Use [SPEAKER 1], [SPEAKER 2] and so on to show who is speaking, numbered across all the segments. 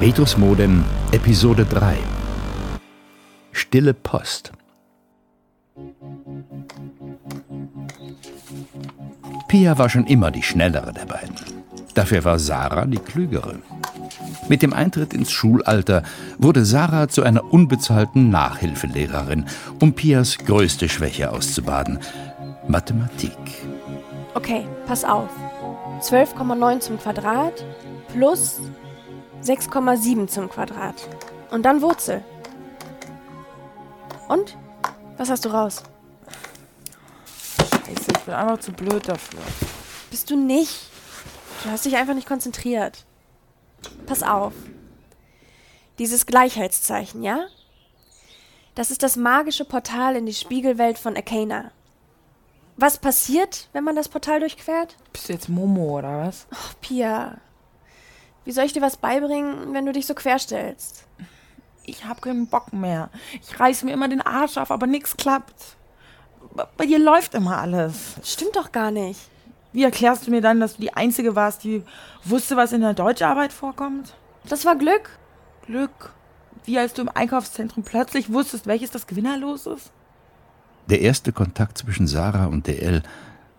[SPEAKER 1] Petrus Modem, Episode 3 Stille Post Pia war schon immer die schnellere der beiden. Dafür war Sarah die klügere. Mit dem Eintritt ins Schulalter wurde Sarah zu einer unbezahlten Nachhilfelehrerin, um Pias größte Schwäche auszubaden: Mathematik.
[SPEAKER 2] Okay, pass auf. 12,9 zum Quadrat plus 6,7 zum Quadrat. Und dann Wurzel. Und? Was hast du raus?
[SPEAKER 3] Scheiße, ich bin einfach zu blöd dafür.
[SPEAKER 2] Bist du nicht? Du hast dich einfach nicht konzentriert. Pass auf. Dieses Gleichheitszeichen, ja? Das ist das magische Portal in die Spiegelwelt von Arcana. Was passiert, wenn man das Portal durchquert?
[SPEAKER 3] Bist du jetzt Momo oder was?
[SPEAKER 2] Ach, Pia. Wie soll ich dir was beibringen, wenn du dich so querstellst?
[SPEAKER 3] Ich hab keinen Bock mehr. Ich reiß mir immer den Arsch auf, aber nichts klappt. Bei dir läuft immer alles.
[SPEAKER 2] Stimmt doch gar nicht.
[SPEAKER 3] Wie erklärst du mir dann, dass du die Einzige warst, die wusste, was in der Deutscharbeit vorkommt?
[SPEAKER 2] Das war Glück.
[SPEAKER 3] Glück. Wie als du im Einkaufszentrum plötzlich wusstest, welches das Gewinnerlos ist?
[SPEAKER 1] Der erste Kontakt zwischen Sarah und DL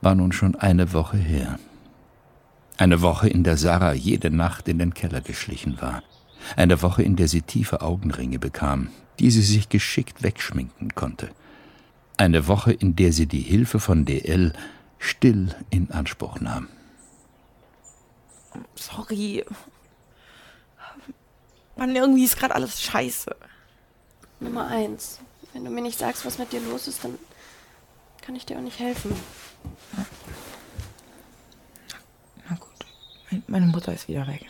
[SPEAKER 1] war nun schon eine Woche her. Eine Woche, in der Sarah jede Nacht in den Keller geschlichen war. Eine Woche, in der sie tiefe Augenringe bekam, die sie sich geschickt wegschminken konnte. Eine Woche, in der sie die Hilfe von DL still in Anspruch nahm.
[SPEAKER 3] Sorry. Mann, irgendwie ist gerade alles scheiße.
[SPEAKER 2] Nummer eins. Wenn du mir nicht sagst, was mit dir los ist, dann kann ich dir auch nicht helfen.
[SPEAKER 3] Na gut. Meine Mutter ist wieder weg.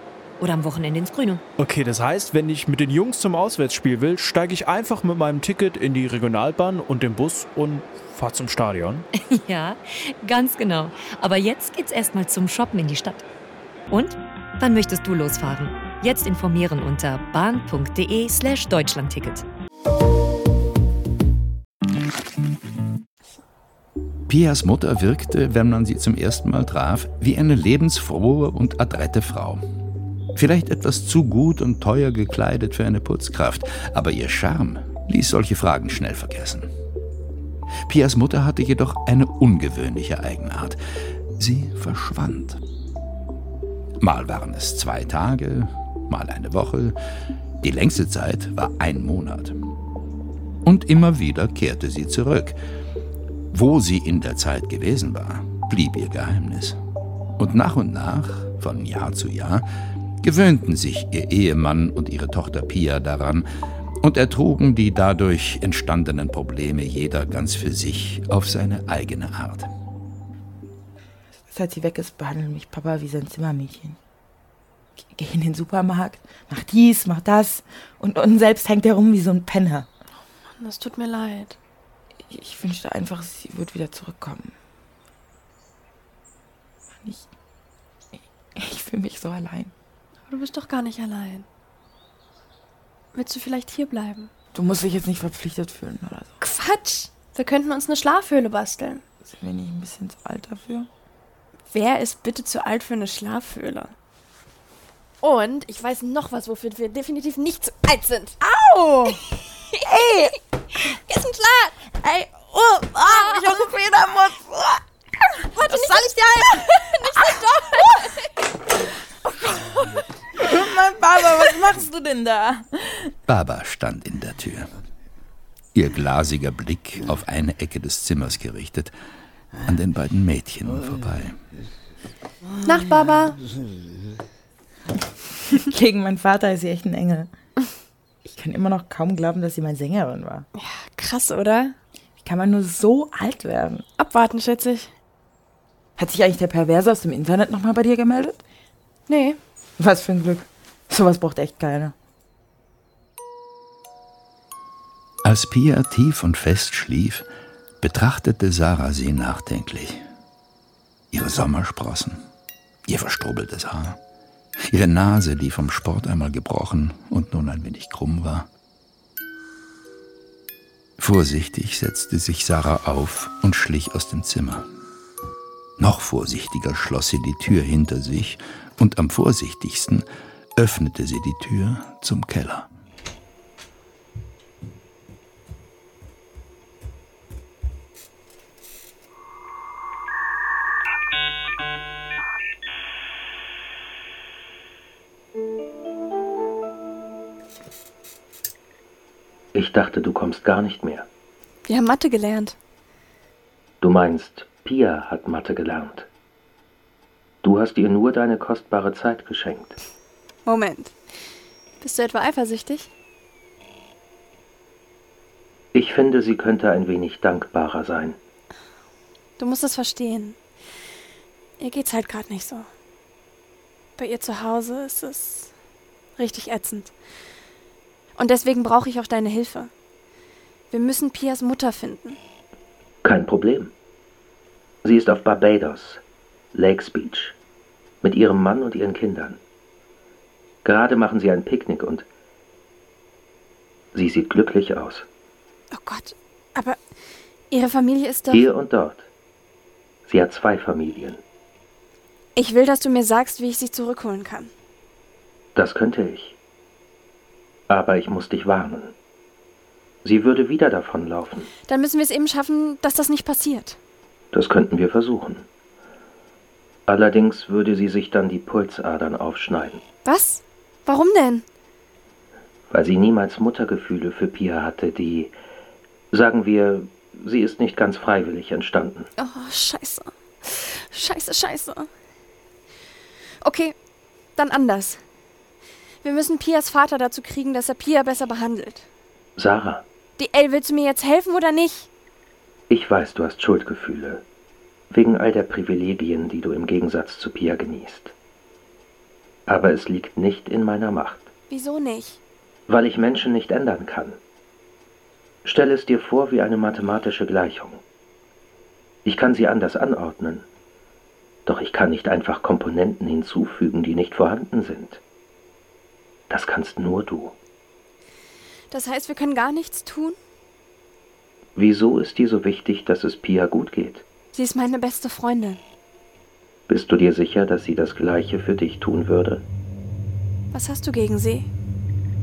[SPEAKER 4] Oder am Wochenende ins Grüne.
[SPEAKER 5] Okay, das heißt, wenn ich mit den Jungs zum Auswärtsspiel will, steige ich einfach mit meinem Ticket in die Regionalbahn und den Bus und fahre zum Stadion.
[SPEAKER 4] ja, ganz genau. Aber jetzt geht's erstmal zum Shoppen in die Stadt. Und? Wann möchtest du losfahren? Jetzt informieren unter bahn.de/slash Deutschlandticket.
[SPEAKER 1] Pias Mutter wirkte, wenn man sie zum ersten Mal traf, wie eine lebensfrohe und adrette Frau. Vielleicht etwas zu gut und teuer gekleidet für eine Putzkraft, aber ihr Charme ließ solche Fragen schnell vergessen. Pias Mutter hatte jedoch eine ungewöhnliche Eigenart. Sie verschwand. Mal waren es zwei Tage, mal eine Woche, die längste Zeit war ein Monat. Und immer wieder kehrte sie zurück. Wo sie in der Zeit gewesen war, blieb ihr Geheimnis. Und nach und nach, von Jahr zu Jahr, gewöhnten sich ihr Ehemann und ihre Tochter Pia daran und ertrugen die dadurch entstandenen Probleme jeder ganz für sich auf seine eigene Art.
[SPEAKER 3] Seit sie weg ist, behandelt mich Papa wie sein Zimmermädchen. Gehe in den Supermarkt, mach dies, mach das und, und selbst hängt er rum wie so ein Penner.
[SPEAKER 2] Mann, das tut mir leid.
[SPEAKER 3] Ich, ich wünschte einfach, sie wird wieder zurückkommen. Ich, ich, ich fühle mich so allein.
[SPEAKER 2] Du bist doch gar nicht allein. Willst du vielleicht hier bleiben?
[SPEAKER 3] Du musst dich jetzt nicht verpflichtet fühlen oder so.
[SPEAKER 2] Quatsch! Wir könnten uns eine Schlafhöhle basteln.
[SPEAKER 3] Sind wir nicht ein bisschen zu alt dafür?
[SPEAKER 2] Wer ist bitte zu alt für eine Schlafhöhle? Und ich weiß noch was, wofür wir definitiv nicht zu alt sind.
[SPEAKER 3] Au!
[SPEAKER 2] Ey! Ist ein Schlag!
[SPEAKER 3] Ey! Oh! Ah, ich habe Federmutz!
[SPEAKER 2] Warte, Was soll ich dir halten? nicht so doll!
[SPEAKER 3] Mein Baba, was machst du denn da?
[SPEAKER 1] Baba stand in der Tür. Ihr glasiger Blick auf eine Ecke des Zimmers gerichtet, an den beiden Mädchen vorbei.
[SPEAKER 2] Nacht, Baba.
[SPEAKER 3] Gegen meinen Vater ist sie echt ein Engel. Ich kann immer noch kaum glauben, dass sie meine Sängerin war.
[SPEAKER 2] Ja, krass, oder?
[SPEAKER 3] Wie kann man nur so alt werden?
[SPEAKER 2] Abwarten, schätze ich.
[SPEAKER 3] Hat sich eigentlich der Perverse aus dem Internet nochmal bei dir gemeldet?
[SPEAKER 2] Nee.
[SPEAKER 3] Was für ein Glück. Sowas braucht echt keiner.
[SPEAKER 1] Als Pia tief und fest schlief, betrachtete Sarah sie nachdenklich. Ihre Sommersprossen, ihr verstrubeltes Haar, ihre Nase, die vom Sport einmal gebrochen und nun ein wenig krumm war. Vorsichtig setzte sich Sarah auf und schlich aus dem Zimmer. Noch vorsichtiger schloss sie die Tür hinter sich und am vorsichtigsten öffnete sie die Tür zum Keller.
[SPEAKER 6] Ich dachte, du kommst gar nicht mehr.
[SPEAKER 2] Wir haben Mathe gelernt.
[SPEAKER 6] Du meinst, Pia hat Mathe gelernt. Du hast ihr nur deine kostbare Zeit geschenkt.
[SPEAKER 2] Moment. Bist du etwa eifersüchtig?
[SPEAKER 6] Ich finde, sie könnte ein wenig dankbarer sein.
[SPEAKER 2] Du musst es verstehen. Ihr geht's halt gerade nicht so. Bei ihr zu Hause ist es richtig ätzend. Und deswegen brauche ich auch deine Hilfe. Wir müssen Pias Mutter finden.
[SPEAKER 6] Kein Problem. Sie ist auf Barbados, Lakes Beach, mit ihrem Mann und ihren Kindern. Gerade machen sie ein Picknick und sie sieht glücklich aus.
[SPEAKER 2] Oh Gott, aber ihre Familie ist doch.
[SPEAKER 6] Hier und dort. Sie hat zwei Familien.
[SPEAKER 2] Ich will, dass du mir sagst, wie ich sie zurückholen kann.
[SPEAKER 6] Das könnte ich. Aber ich muss dich warnen. Sie würde wieder davonlaufen.
[SPEAKER 2] Dann müssen wir es eben schaffen, dass das nicht passiert.
[SPEAKER 6] Das könnten wir versuchen. Allerdings würde sie sich dann die Pulsadern aufschneiden.
[SPEAKER 2] Was? Warum denn?
[SPEAKER 6] Weil sie niemals Muttergefühle für Pia hatte, die, sagen wir, sie ist nicht ganz freiwillig entstanden.
[SPEAKER 2] Oh, scheiße. Scheiße, scheiße. Okay, dann anders. Wir müssen Pias Vater dazu kriegen, dass er Pia besser behandelt.
[SPEAKER 6] Sarah,
[SPEAKER 2] Die El, willst du mir jetzt helfen oder nicht?
[SPEAKER 6] ich weiß, du hast Schuldgefühle. Wegen all der Privilegien, die du im Gegensatz zu Pia genießt. Aber es liegt nicht in meiner Macht,
[SPEAKER 2] Wieso nicht?
[SPEAKER 6] weil ich Menschen nicht ändern kann. Stell es dir vor wie eine mathematische Gleichung. Ich kann sie anders anordnen, doch ich kann nicht einfach Komponenten hinzufügen, die nicht vorhanden sind. Das kannst nur du.
[SPEAKER 2] Das heißt, wir können gar nichts tun?
[SPEAKER 6] Wieso ist dir so wichtig, dass es Pia gut geht?
[SPEAKER 2] Sie ist meine beste Freundin.
[SPEAKER 6] Bist du dir sicher, dass sie das Gleiche für dich tun würde?
[SPEAKER 2] Was hast du gegen sie?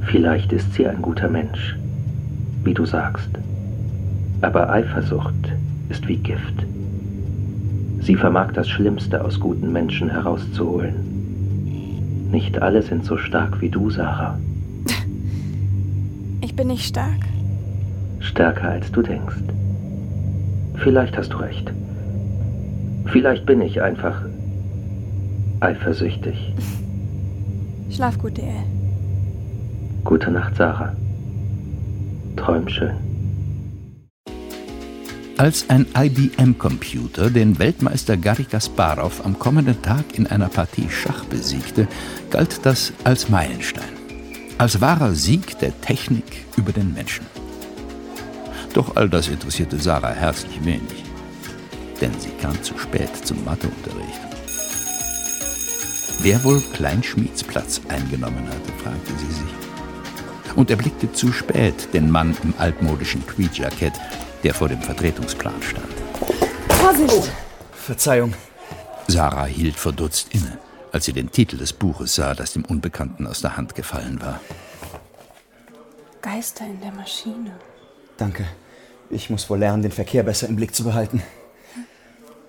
[SPEAKER 6] Vielleicht ist sie ein guter Mensch, wie du sagst. Aber Eifersucht ist wie Gift. Sie vermag das Schlimmste aus guten Menschen herauszuholen. Nicht alle sind so stark wie du, Sarah.
[SPEAKER 2] Ich bin nicht stark.
[SPEAKER 6] Stärker als du denkst. Vielleicht hast du recht. Vielleicht bin ich einfach eifersüchtig.
[SPEAKER 2] Schlaf gut, DL.
[SPEAKER 6] Gute Nacht, Sarah. Träum schön.
[SPEAKER 1] Als ein IBM-Computer den Weltmeister Garry Kasparov am kommenden Tag in einer Partie Schach besiegte, galt das als Meilenstein. Als wahrer Sieg der Technik über den Menschen. Doch all das interessierte Sarah herzlich wenig. Denn sie kam zu spät zum Matheunterricht. Wer wohl Kleinschmieds Platz eingenommen hatte, fragte sie sich. Und erblickte zu spät den Mann im altmodischen Tweedjackett, der vor dem Vertretungsplan stand.
[SPEAKER 2] Vorsicht!
[SPEAKER 7] Verzeihung.
[SPEAKER 1] Sarah hielt verdutzt inne, als sie den Titel des Buches sah, das dem Unbekannten aus der Hand gefallen war.
[SPEAKER 2] Geister in der Maschine.
[SPEAKER 7] Danke. Ich muss wohl lernen, den Verkehr besser im Blick zu behalten.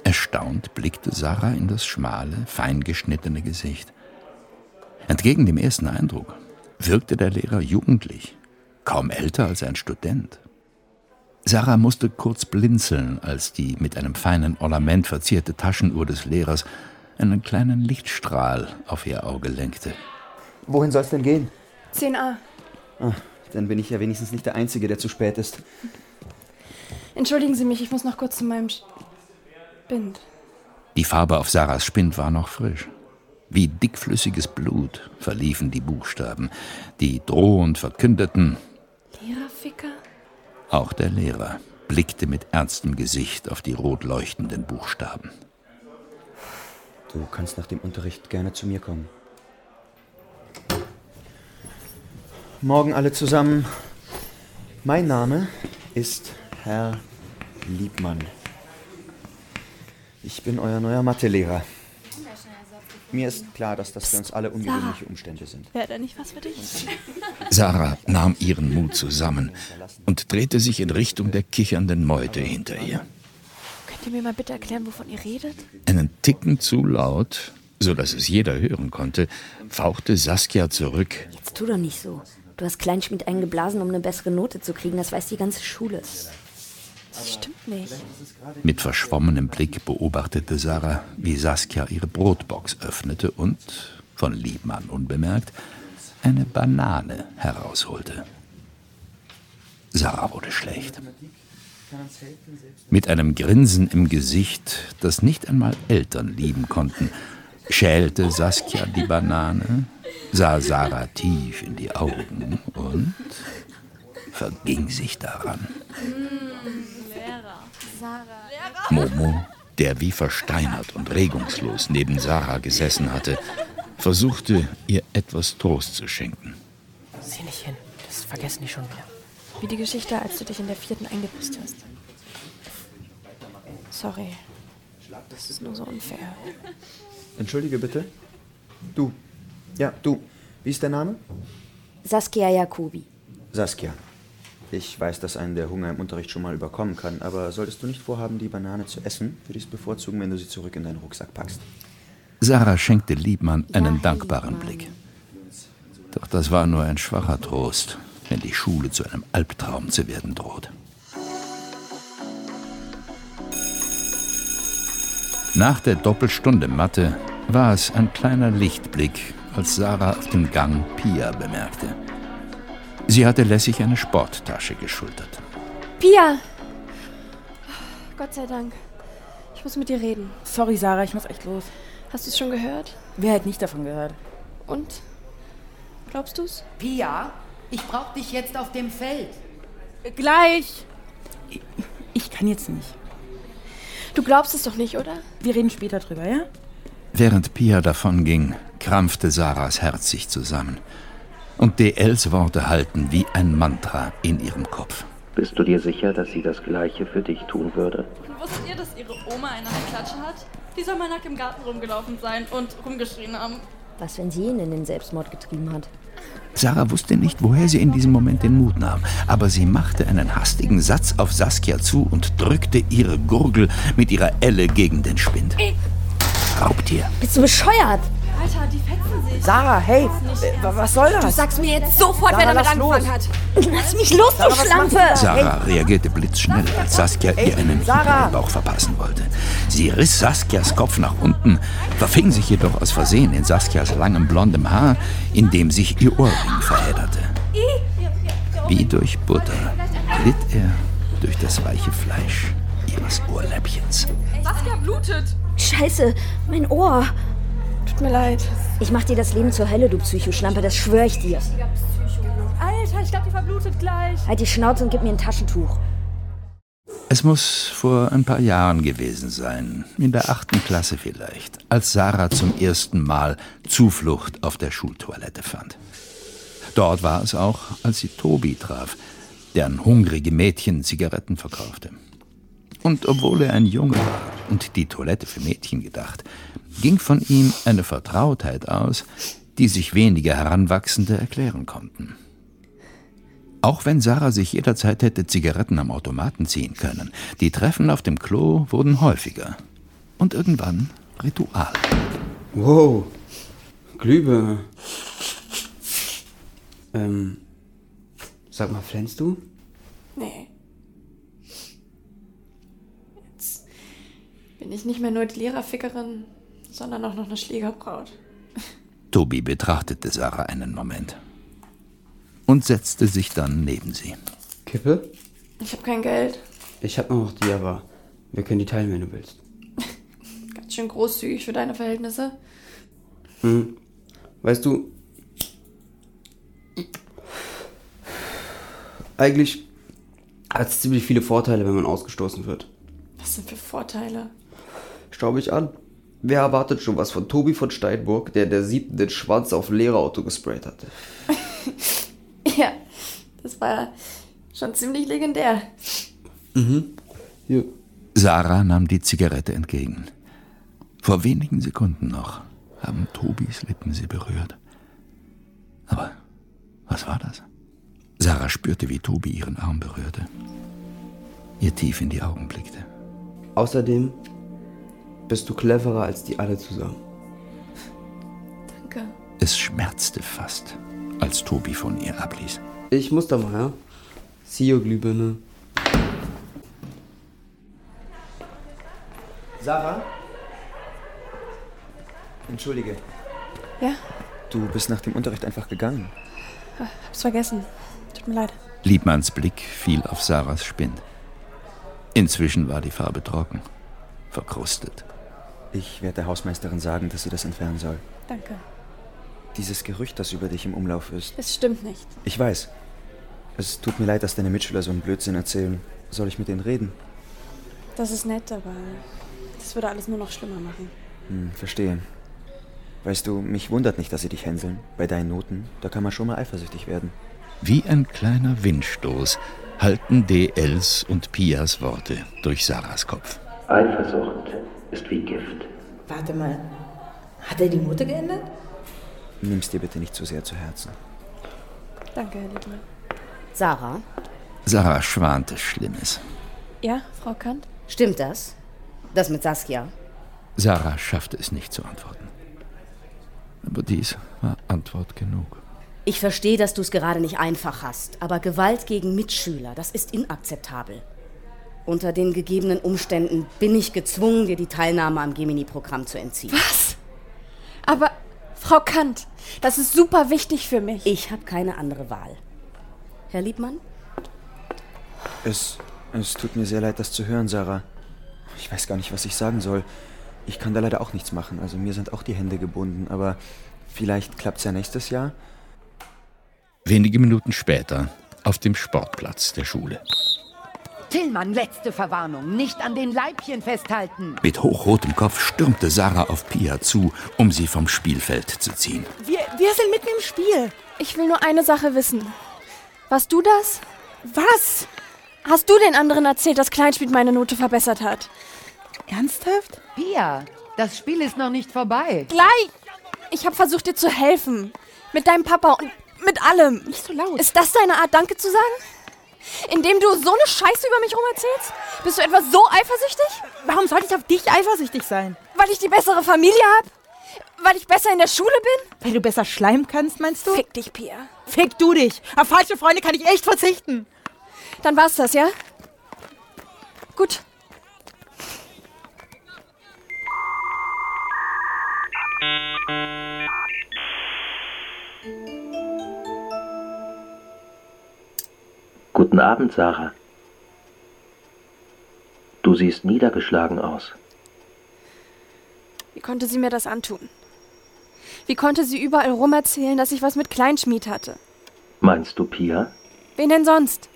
[SPEAKER 1] Erstaunt blickte Sarah in das schmale, fein geschnittene Gesicht. Entgegen dem ersten Eindruck wirkte der Lehrer jugendlich, kaum älter als ein Student. Sarah musste kurz blinzeln, als die mit einem feinen Ornament verzierte Taschenuhr des Lehrers einen kleinen Lichtstrahl auf ihr Auge lenkte.
[SPEAKER 7] Wohin soll's denn gehen?
[SPEAKER 2] 10a.
[SPEAKER 7] Ah, dann bin ich ja wenigstens nicht der Einzige, der zu spät ist.
[SPEAKER 2] Entschuldigen Sie mich, ich muss noch kurz zu meinem Spind.
[SPEAKER 1] Die Farbe auf Sarahs Spind war noch frisch. Wie dickflüssiges Blut verliefen die Buchstaben, die drohend verkündeten.
[SPEAKER 2] Lehrerficker?
[SPEAKER 1] Auch der Lehrer blickte mit ernstem Gesicht auf die rot leuchtenden Buchstaben.
[SPEAKER 7] Du kannst nach dem Unterricht gerne zu mir kommen. Morgen alle zusammen. Mein Name ist Herr Liebmann. Ich bin euer neuer Mathelehrer. Mir ist klar, dass das für uns alle ungewöhnliche Umstände sind.
[SPEAKER 2] Wäre da nicht was für dich?
[SPEAKER 1] Sarah nahm ihren Mut zusammen und drehte sich in Richtung der kichernden Meute hinter ihr.
[SPEAKER 2] Könnt ihr mir mal bitte erklären, wovon ihr redet?
[SPEAKER 1] Einen Ticken zu laut, so dass es jeder hören konnte, fauchte Saskia zurück.
[SPEAKER 8] Jetzt tu doch nicht so. Du hast Kleinschmied eingeblasen, um eine bessere Note zu kriegen. Das weiß die ganze Schule.
[SPEAKER 2] Das stimmt nicht.
[SPEAKER 1] Mit verschwommenem Blick beobachtete Sarah, wie Saskia ihre Brotbox öffnete und, von Liebmann unbemerkt, eine Banane herausholte. Sarah wurde schlecht. Mit einem Grinsen im Gesicht, das nicht einmal Eltern lieben konnten, schälte Saskia die Banane, sah Sarah tief in die Augen und verging sich daran. Momo, der wie versteinert und regungslos neben Sarah gesessen hatte, versuchte, ihr etwas Trost zu schenken.
[SPEAKER 9] Sieh nicht hin, das vergessen die schon wieder.
[SPEAKER 2] Wie die Geschichte, als du dich in der vierten eingebüßt hast. Sorry. Das ist nur so unfair.
[SPEAKER 7] Entschuldige bitte. Du. Ja, du. Wie ist der Name?
[SPEAKER 8] Saskia Jacobi.
[SPEAKER 7] Saskia. Ich weiß, dass einen der Hunger im Unterricht schon mal überkommen kann, aber solltest du nicht vorhaben, die Banane zu essen, würde ich es bevorzugen, wenn du sie zurück in deinen Rucksack packst.
[SPEAKER 1] Sarah schenkte Liebmann einen dankbaren Blick. Doch das war nur ein schwacher Trost, wenn die Schule zu einem Albtraum zu werden droht. Nach der Doppelstunde Mathe war es ein kleiner Lichtblick, als Sarah auf dem Gang Pia bemerkte. Sie hatte lässig eine Sporttasche geschultert.
[SPEAKER 2] Pia! Gott sei Dank. Ich muss mit dir reden.
[SPEAKER 3] Sorry, Sarah, ich muss echt los.
[SPEAKER 2] Hast du es schon gehört?
[SPEAKER 3] Wer hat nicht davon gehört?
[SPEAKER 2] Und? Glaubst du's?
[SPEAKER 10] Pia, ich brauch dich jetzt auf dem Feld.
[SPEAKER 3] Gleich! Ich, ich kann jetzt nicht.
[SPEAKER 2] Du glaubst es doch nicht, oder?
[SPEAKER 3] Wir reden später drüber, ja?
[SPEAKER 1] Während Pia davonging, krampfte Sarahs Herz sich zusammen. Und DLs Worte halten wie ein Mantra in ihrem Kopf.
[SPEAKER 6] Bist du dir sicher, dass sie das Gleiche für dich tun würde?
[SPEAKER 11] Wusstet ihr, dass ihre Oma eine Klatsche hat? Die soll mal nackt im Garten rumgelaufen sein und rumgeschrien haben.
[SPEAKER 8] Was, wenn sie ihn in den Selbstmord getrieben hat?
[SPEAKER 1] Sarah wusste nicht, woher sie in diesem Moment den Mut nahm, aber sie machte einen hastigen Satz auf Saskia zu und drückte ihre Gurgel mit ihrer Elle gegen den Spind. Raubtier.
[SPEAKER 8] Bist du bescheuert?
[SPEAKER 11] Alter, die fetzen sich.
[SPEAKER 3] Sarah, hey, was soll das?
[SPEAKER 2] Du sagst mir jetzt sofort,
[SPEAKER 3] Sarah,
[SPEAKER 2] wer damit
[SPEAKER 3] lass
[SPEAKER 2] angefangen
[SPEAKER 3] los.
[SPEAKER 2] hat.
[SPEAKER 8] Lass mich los,
[SPEAKER 3] Sarah,
[SPEAKER 8] du Schlampe!
[SPEAKER 1] Sarah reagierte blitzschnell, als Saskia ihr einen
[SPEAKER 3] Sarah!
[SPEAKER 1] Bauch verpassen wollte. Sie riss Saskias Kopf nach unten, verfing sich jedoch aus Versehen in Saskias langem blondem Haar, in dem sich ihr Ohrring verhedderte. Wie durch Butter glitt er durch das weiche Fleisch ihres Ohrläppchens.
[SPEAKER 11] Saskia blutet.
[SPEAKER 8] Scheiße, mein Ohr.
[SPEAKER 2] Tut mir leid.
[SPEAKER 8] Ich mach dir das Leben zur Hölle, du Psychoschlampe, das schwöre ich dir.
[SPEAKER 11] Alter, ich glaube, die verblutet gleich.
[SPEAKER 8] Halt die Schnauze und gib mir ein Taschentuch.
[SPEAKER 1] Es muss vor ein paar Jahren gewesen sein, in der achten Klasse vielleicht, als Sarah zum ersten Mal Zuflucht auf der Schultoilette fand. Dort war es auch, als sie Tobi traf, der an hungrige Mädchen Zigaretten verkaufte. Und obwohl er ein Junge war und die Toilette für Mädchen gedacht, ging von ihm eine Vertrautheit aus, die sich wenige Heranwachsende erklären konnten. Auch wenn Sarah sich jederzeit hätte Zigaretten am Automaten ziehen können, die Treffen auf dem Klo wurden häufiger. Und irgendwann Ritual.
[SPEAKER 12] Wow, Glühbirne. Ähm, sag mal, flänzt du?
[SPEAKER 2] Nee. Jetzt bin ich nicht mehr nur die Lehrerfickerin, sondern auch noch eine Schlägerbraut.
[SPEAKER 1] Tobi betrachtete Sarah einen Moment und setzte sich dann neben sie.
[SPEAKER 12] Kippe?
[SPEAKER 2] Ich habe kein Geld.
[SPEAKER 12] Ich hab noch die, aber wir können die teilen, wenn du willst.
[SPEAKER 2] Ganz schön großzügig für deine Verhältnisse.
[SPEAKER 12] Hm. Weißt du, eigentlich hat es ziemlich viele Vorteile, wenn man ausgestoßen wird.
[SPEAKER 2] Was sind für Vorteile?
[SPEAKER 12] Schau mich an. Wer erwartet schon was von Tobi von Steinburg, der der siebten den Schwanz auf ein Lehrerauto gesprayt hatte?
[SPEAKER 2] Ja, das war schon ziemlich legendär.
[SPEAKER 12] Mhm. Hier.
[SPEAKER 1] Sarah nahm die Zigarette entgegen. Vor wenigen Sekunden noch haben Tobis Lippen sie berührt. Aber was war das? Sarah spürte, wie Tobi ihren Arm berührte, ihr tief in die Augen blickte.
[SPEAKER 12] Außerdem bist du cleverer als die alle zusammen.
[SPEAKER 2] Danke.
[SPEAKER 1] Es schmerzte fast, als Tobi von ihr abließ.
[SPEAKER 12] Ich muss da mal, ja? See you, Glühbirne.
[SPEAKER 7] Sarah? Entschuldige.
[SPEAKER 2] Ja,
[SPEAKER 7] Du bist nach dem Unterricht einfach gegangen.
[SPEAKER 2] hab's vergessen. Tut mir leid.
[SPEAKER 1] Liebmanns Blick fiel auf Sarahs Spind. Inzwischen war die Farbe trocken, verkrustet.
[SPEAKER 7] Ich werde der Hausmeisterin sagen, dass sie das entfernen soll.
[SPEAKER 2] Danke.
[SPEAKER 7] Dieses Gerücht, das über dich im Umlauf ist.
[SPEAKER 2] Es stimmt nicht.
[SPEAKER 7] Ich weiß. Es tut mir leid, dass deine Mitschüler so einen Blödsinn erzählen. Soll ich mit denen reden?
[SPEAKER 2] Das ist nett, aber das würde alles nur noch schlimmer machen.
[SPEAKER 7] Hm, verstehe. Weißt du, mich wundert nicht, dass sie dich hänseln. Bei deinen Noten, da kann man schon mal eifersüchtig werden.
[SPEAKER 1] Wie ein kleiner Windstoß halten DLs und Pias Worte durch Sarahs Kopf.
[SPEAKER 6] Eifersucht ist wie Gift.
[SPEAKER 8] Warte mal. Hat er die Note geändert?
[SPEAKER 7] Nimm's dir bitte nicht zu sehr zu Herzen.
[SPEAKER 2] Danke, Herr Liebmann.
[SPEAKER 8] Sarah,
[SPEAKER 1] Sarah schwante Schlimmes.
[SPEAKER 2] Ja, Frau Kant?
[SPEAKER 8] stimmt das? Das mit Saskia?
[SPEAKER 1] Sarah schaffte es nicht zu antworten. Aber dies war Antwort genug.
[SPEAKER 8] Ich verstehe, dass du es gerade nicht einfach hast, aber Gewalt gegen Mitschüler, das ist inakzeptabel. Unter den gegebenen Umständen bin ich gezwungen, dir die Teilnahme am Gemini-Programm zu entziehen.
[SPEAKER 2] Was? Aber, Frau Kant, das ist super wichtig für mich.
[SPEAKER 8] Ich habe keine andere Wahl. Herr Liebmann?
[SPEAKER 7] Es, es tut mir sehr leid, das zu hören, Sarah. Ich weiß gar nicht, was ich sagen soll. Ich kann da leider auch nichts machen. Also mir sind auch die Hände gebunden. Aber vielleicht klappt's ja nächstes Jahr.
[SPEAKER 1] Wenige Minuten später auf dem Sportplatz der Schule.
[SPEAKER 10] Tillmann, letzte Verwarnung. Nicht an den Leibchen festhalten.
[SPEAKER 1] Mit hochrotem Kopf stürmte Sarah auf Pia zu, um sie vom Spielfeld zu ziehen.
[SPEAKER 3] Wir, wir sind mitten im Spiel.
[SPEAKER 2] Ich will nur eine Sache wissen. Warst du das?
[SPEAKER 3] Was?
[SPEAKER 2] Hast du den anderen erzählt, dass Kleinschmidt meine Note verbessert hat?
[SPEAKER 3] Ernsthaft?
[SPEAKER 10] Pia, das Spiel ist noch nicht vorbei.
[SPEAKER 2] Gleich! Ich habe versucht, dir zu helfen. Mit deinem Papa und mit allem.
[SPEAKER 3] Nicht so laut.
[SPEAKER 2] Ist das deine Art, Danke zu sagen? Indem du so eine Scheiße über mich rum erzählst? Bist du etwa so eifersüchtig?
[SPEAKER 3] Warum sollte ich auf dich eifersüchtig sein?
[SPEAKER 2] Weil ich die bessere Familie hab? Weil ich besser in der Schule bin?
[SPEAKER 3] Weil du besser schleimen kannst, meinst du?
[SPEAKER 2] Fick dich, Pia.
[SPEAKER 3] Fick du dich. Auf falsche Freunde kann ich echt verzichten.
[SPEAKER 2] Dann war's das, ja? Gut.
[SPEAKER 6] Guten Abend, Sarah. Du siehst niedergeschlagen aus.
[SPEAKER 2] Wie konnte sie mir das antun? Wie konnte sie überall rumerzählen, dass ich was mit Kleinschmied hatte?
[SPEAKER 6] Meinst du Pia?
[SPEAKER 2] Wen denn sonst?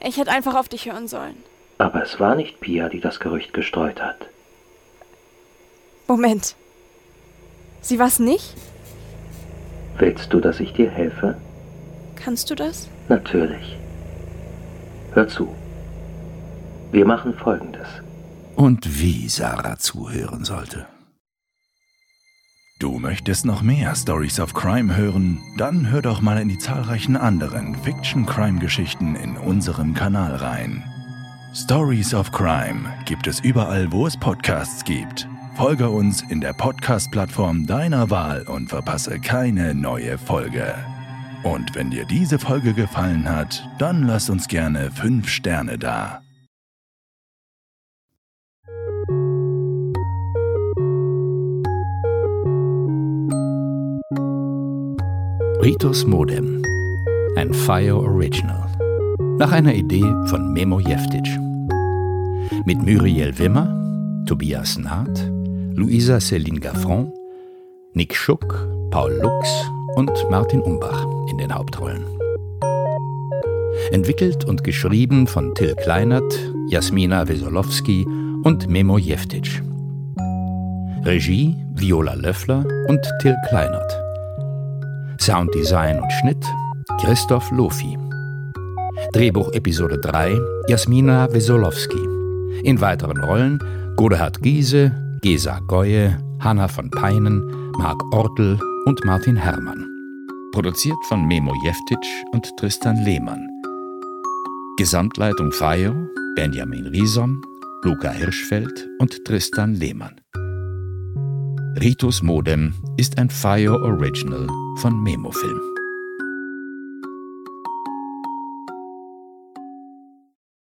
[SPEAKER 2] Ich hätte einfach auf dich hören sollen.
[SPEAKER 6] Aber es war nicht Pia, die das Gerücht gestreut hat.
[SPEAKER 2] Moment. Sie war's nicht?
[SPEAKER 6] Willst du, dass ich dir helfe?
[SPEAKER 2] Kannst du das?
[SPEAKER 6] Natürlich. Hör zu. Wir machen Folgendes.
[SPEAKER 1] Und wie Sarah zuhören sollte.
[SPEAKER 13] Du möchtest noch mehr Stories of Crime hören? Dann hör doch mal in die zahlreichen anderen Fiction-Crime-Geschichten in unserem Kanal rein. Stories of Crime gibt es überall, wo es Podcasts gibt. Folge uns in der Podcast-Plattform deiner Wahl und verpasse keine neue Folge. Und wenn dir diese Folge gefallen hat, dann lass uns gerne 5 Sterne da.
[SPEAKER 1] Ritus Modem. Ein Fire Original. Nach einer Idee von Memo Jeftic. Mit Muriel Wimmer, Tobias Naht, Luisa Céline Gaffron, Nick Schuck, Paul Lux und Martin Umbach in den Hauptrollen. Entwickelt und geschrieben von Till Kleinert, Jasmina Wesolowski und Memo Jeftic. Regie Viola Löffler und Till Kleinert. Sounddesign und Schnitt Christoph Lofi. Drehbuch Episode 3 Jasmina Wesolowski. In weiteren Rollen Godehard Giese, Gesa Goye, Hanna von Peinen, Marc Ortel und Martin Herrmann. Produziert von Memo Jeftic und Tristan Lehmann. Gesamtleitung FAIO Benjamin Rieson, Luca Hirschfeld und Tristan Lehmann. Ritus Modem ist ein FAIO Original von Memofilm.